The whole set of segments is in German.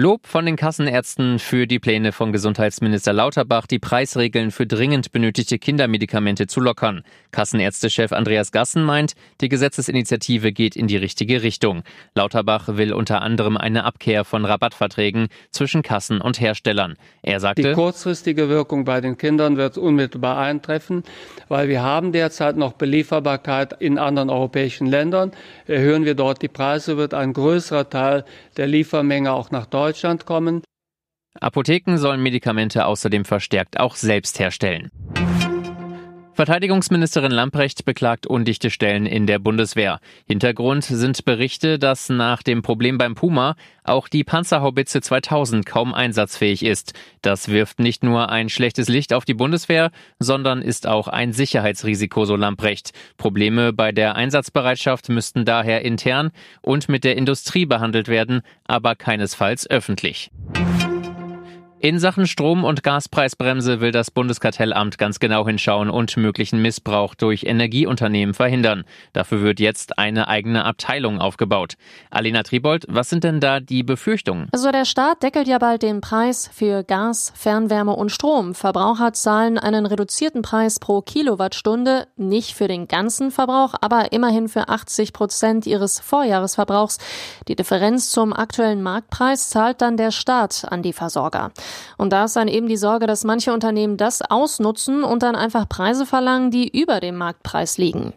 Lob von den Kassenärzten für die Pläne von Gesundheitsminister Lauterbach, die Preisregeln für dringend benötigte Kindermedikamente zu lockern. Kassenärztechef Andreas Gassen meint, die Gesetzesinitiative geht in die richtige Richtung. Lauterbach will unter anderem eine Abkehr von Rabattverträgen zwischen Kassen und Herstellern. Er sagte, die kurzfristige Wirkung bei den Kindern wird unmittelbar eintreffen, weil wir haben derzeit noch Belieferbarkeit in anderen europäischen Ländern. Erhöhen wir dort die Preise, wird ein größerer Teil der Liefermenge auch nach Deutschland Deutschland kommen. Apotheken sollen Medikamente außerdem verstärkt auch selbst herstellen. Verteidigungsministerin Lamprecht beklagt undichte Stellen in der Bundeswehr. Hintergrund sind Berichte, dass nach dem Problem beim Puma auch die Panzerhaubitze 2000 kaum einsatzfähig ist. Das wirft nicht nur ein schlechtes Licht auf die Bundeswehr, sondern ist auch ein Sicherheitsrisiko, so Lamprecht. Probleme bei der Einsatzbereitschaft müssten daher intern und mit der Industrie behandelt werden, aber keinesfalls öffentlich. In Sachen Strom- und Gaspreisbremse will das Bundeskartellamt ganz genau hinschauen und möglichen Missbrauch durch Energieunternehmen verhindern. Dafür wird jetzt eine eigene Abteilung aufgebaut. Alena Tribold, was sind denn da die Befürchtungen? Also der Staat deckelt ja bald den Preis für Gas, Fernwärme und Strom. Verbraucher zahlen einen reduzierten Preis pro Kilowattstunde, nicht für den ganzen Verbrauch, aber immerhin für 80 Prozent ihres Vorjahresverbrauchs. Die Differenz zum aktuellen Marktpreis zahlt dann der Staat an die Versorger. Und da ist dann eben die Sorge, dass manche Unternehmen das ausnutzen und dann einfach Preise verlangen, die über dem Marktpreis liegen.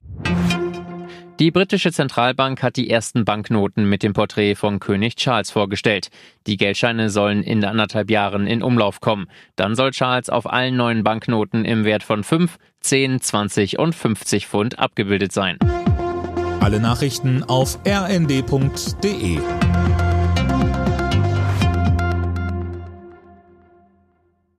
Die britische Zentralbank hat die ersten Banknoten mit dem Porträt von König Charles vorgestellt. Die Geldscheine sollen in anderthalb Jahren in Umlauf kommen. Dann soll Charles auf allen neuen Banknoten im Wert von 5, 10, 20 und 50 Pfund abgebildet sein. Alle Nachrichten auf rnd.de